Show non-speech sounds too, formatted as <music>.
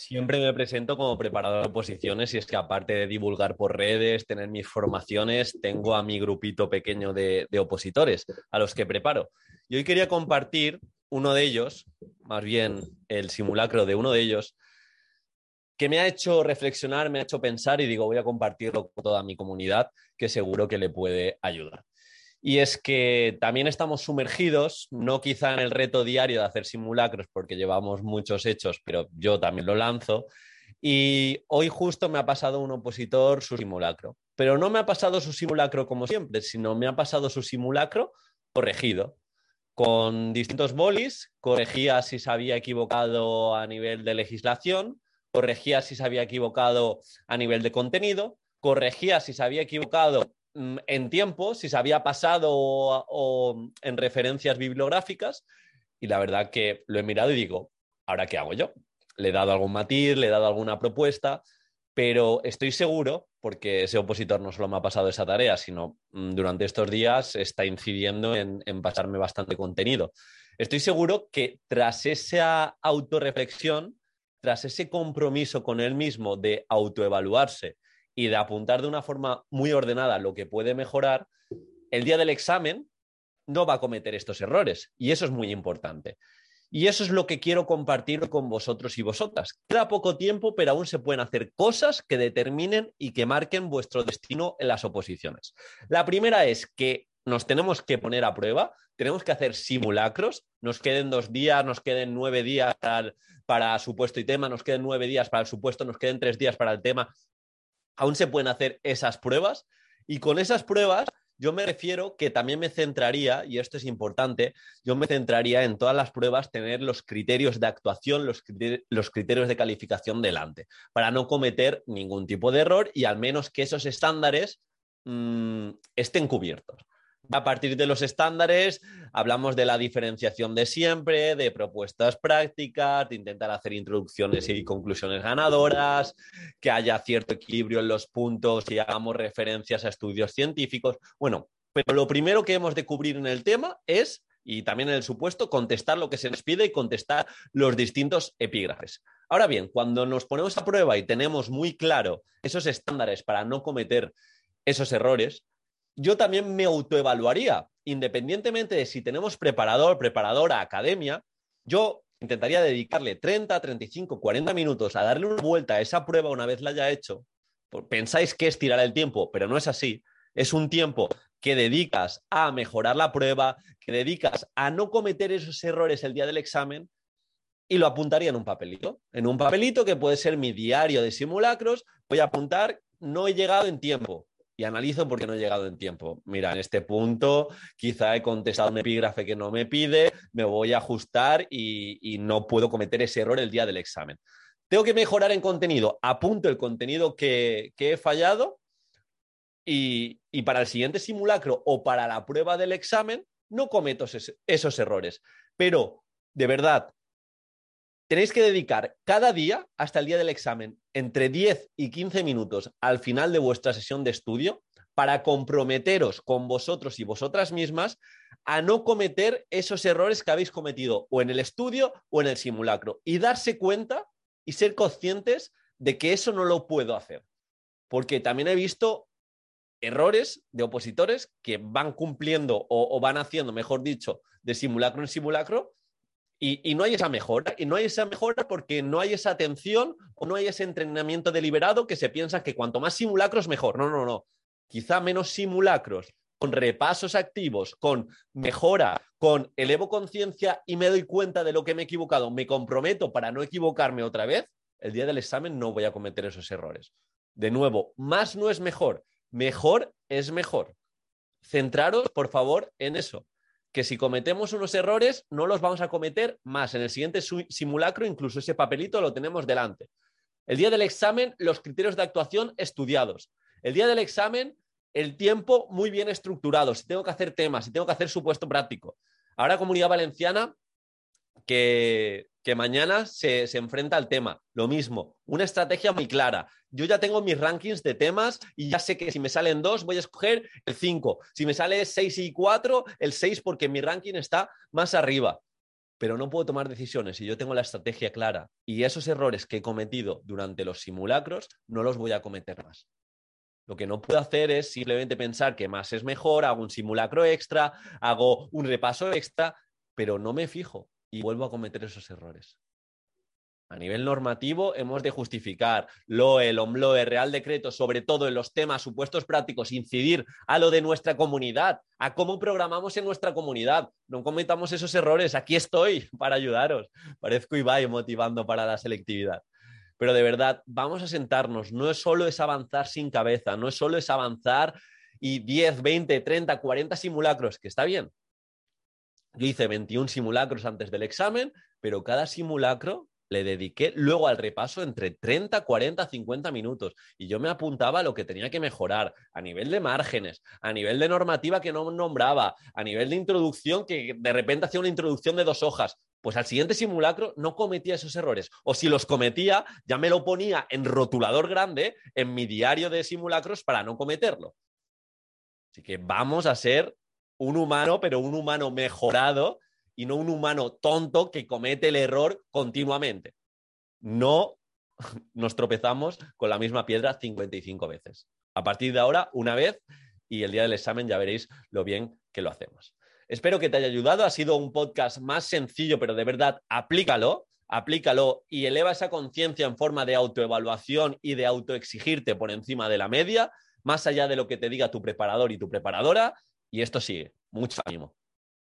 Siempre me presento como preparador de oposiciones y es que aparte de divulgar por redes, tener mis formaciones, tengo a mi grupito pequeño de, opositores a los que preparo. Y hoy quería compartir uno de ellos, más bien el simulacro de uno de ellos, que me ha hecho reflexionar, me ha hecho pensar y digo, voy a compartirlo con toda mi comunidad, que seguro que le puede ayudar. Y es que también estamos sumergidos, no quizá en el reto diario de hacer simulacros, porque llevamos muchos hechos, pero yo también lo lanzo. Y hoy justo me ha pasado un opositor su simulacro. Pero no me ha pasado su simulacro como siempre, sino me ha pasado su simulacro corregido. Con distintos bolis, corregía si se había equivocado a nivel de legislación, corregía si se había equivocado a nivel de contenido, corregía si se había equivocado en tiempo, si se había pasado o, en referencias bibliográficas, y la verdad que lo he mirado y digo, ¿ahora qué hago yo? Le he dado algún matiz, le he dado alguna propuesta, pero estoy seguro, porque ese opositor no solo me ha pasado esa tarea, sino mm, durante estos días está incidiendo en, en pasarme bastante contenido. Estoy seguro que tras esa autorreflexión, tras ese compromiso con él mismo de autoevaluarse, y de apuntar de una forma muy ordenada lo que puede mejorar, el día del examen no va a cometer estos errores. Y eso es muy importante. Y eso es lo que quiero compartir con vosotros y vosotras. Queda poco tiempo, pero aún se pueden hacer cosas que determinen y que marquen vuestro destino en las oposiciones. La primera es que nos tenemos que poner a prueba, tenemos que hacer simulacros, nos queden dos días, nos queden nueve días para, supuesto y tema, nos queden nueve días para el supuesto, nos queden tres días para el tema aún se pueden hacer esas pruebas y con esas pruebas yo me refiero que también me centraría, y esto es importante, yo me centraría en todas las pruebas tener los criterios de actuación, los, criterios, de calificación delante, para no cometer ningún tipo de error y al menos que esos estándares mm, estén cubiertos. A partir de los estándares, hablamos de la diferenciación de siempre, de propuestas prácticas, de intentar hacer introducciones y conclusiones ganadoras, que haya cierto equilibrio en los puntos y hagamos referencias a estudios científicos. Bueno, pero lo primero que hemos de cubrir en el tema es, y también en el supuesto, contestar lo que se nos pide y contestar los distintos epígrafes. Ahora bien, cuando nos ponemos a prueba y tenemos muy claro esos estándares para no cometer esos errores, yo también me autoevaluaría, independientemente de si tenemos preparador, preparadora, academia, yo intentaría dedicarle 30, 35, 40 minutos a darle una vuelta a esa prueba una vez la haya hecho. Pensáis que es tirar el tiempo, pero no es así. Es un tiempo que dedicas a mejorar la prueba, que dedicas a no cometer esos errores el día del examen y lo apuntaría en un papelito. En un papelito que puede ser mi diario de simulacros, voy a apuntar, no he llegado en tiempo, y analizo por qué no he llegado en tiempo. Mira, en este punto quizá he contestado un epígrafe que no me pide, me voy a ajustar y, no puedo cometer ese error el día del examen. Tengo que mejorar en contenido, apunto el contenido que, he fallado y, para el siguiente simulacro o para la prueba del examen no cometo esos errores. Pero, de verdad, tenéis que dedicar cada día, hasta el día del examen, entre 10 y 15 minutos al final de vuestra sesión de estudio para comprometeros con vosotros y vosotras mismas a no cometer esos errores que habéis cometido o en el estudio o en el simulacro y darse cuenta y ser conscientes de que eso no lo puedo hacer. Porque también he visto errores de opositores que van cumpliendo o, o van haciendo, mejor dicho, de simulacro en simulacro y, no hay esa mejora, y no hay esa mejora porque no hay esa atención o no hay ese entrenamiento deliberado que se piensa que cuanto más simulacros mejor. No, no, no. Quizá menos simulacros, con repasos activos, con mejora, con elevo conciencia y me doy cuenta de lo que me he equivocado, me comprometo para no equivocarme otra vez, el día del examen no voy a cometer esos errores. De nuevo, más no es mejor, mejor es mejor. Centraros, por favor, en eso que si cometemos unos errores, no los vamos a cometer más. En el siguiente simulacro, incluso ese papelito lo tenemos delante. El día del examen, los criterios de actuación estudiados. El día del examen, el tiempo muy bien estructurado. Si tengo que hacer temas, si tengo que hacer supuesto práctico. Ahora, Comunidad Valenciana, que, mañana se, se, enfrenta al tema. Lo mismo, una estrategia muy clara. Yo ya tengo mis rankings de temas y ya sé que si me salen dos, voy a escoger el 5. Si me sale 6 y 4, el 6 porque mi ranking está más arriba. pero no puedo tomar decisiones si yo tengo la estrategia clara y esos errores que he cometido durante los simulacros no los voy a cometer más. Lo que no puedo hacer es simplemente pensar que más es mejor, hago un simulacro extra, hago un repaso extra, pero no me fijo y vuelvo a cometer esos errores. A nivel normativo, hemos de justificar LOE, LOMLOE, Real Decreto, sobre todo en los temas supuestos prácticos, incidir a lo de nuestra comunidad, a cómo programamos en nuestra comunidad. No cometamos esos errores. Aquí estoy <laughs> para ayudaros. Parezco Ibai motivando para la selectividad. Pero de verdad, vamos a sentarnos. No es solo es avanzar sin cabeza, no es solo es avanzar y 10, 20, 30, 40 simulacros, que está bien. Yo hice 21 simulacros antes del examen, pero cada simulacro le dediqué luego al repaso entre 30, 40, 50 minutos y yo me apuntaba a lo que tenía que mejorar a nivel de márgenes, a nivel de normativa que no nombraba, a nivel de introducción que de repente hacía una introducción de dos hojas. Pues al siguiente simulacro no cometía esos errores. O si los cometía, ya me lo ponía en rotulador grande en mi diario de simulacros para no cometerlo. Así que vamos a ser un humano, pero un humano mejorado y no un humano tonto que comete el error continuamente. No <laughs> nos tropezamos con la misma piedra 55 veces. A partir de ahora, una vez y el día del examen ya veréis lo bien que lo hacemos. Espero que te haya ayudado. Ha sido un podcast más sencillo, pero de verdad, aplícalo, aplícalo y eleva esa conciencia en forma de autoevaluación y de autoexigirte por encima de la media, más allá de lo que te diga tu preparador y tu preparadora. Y esto sigue. Mucho ánimo.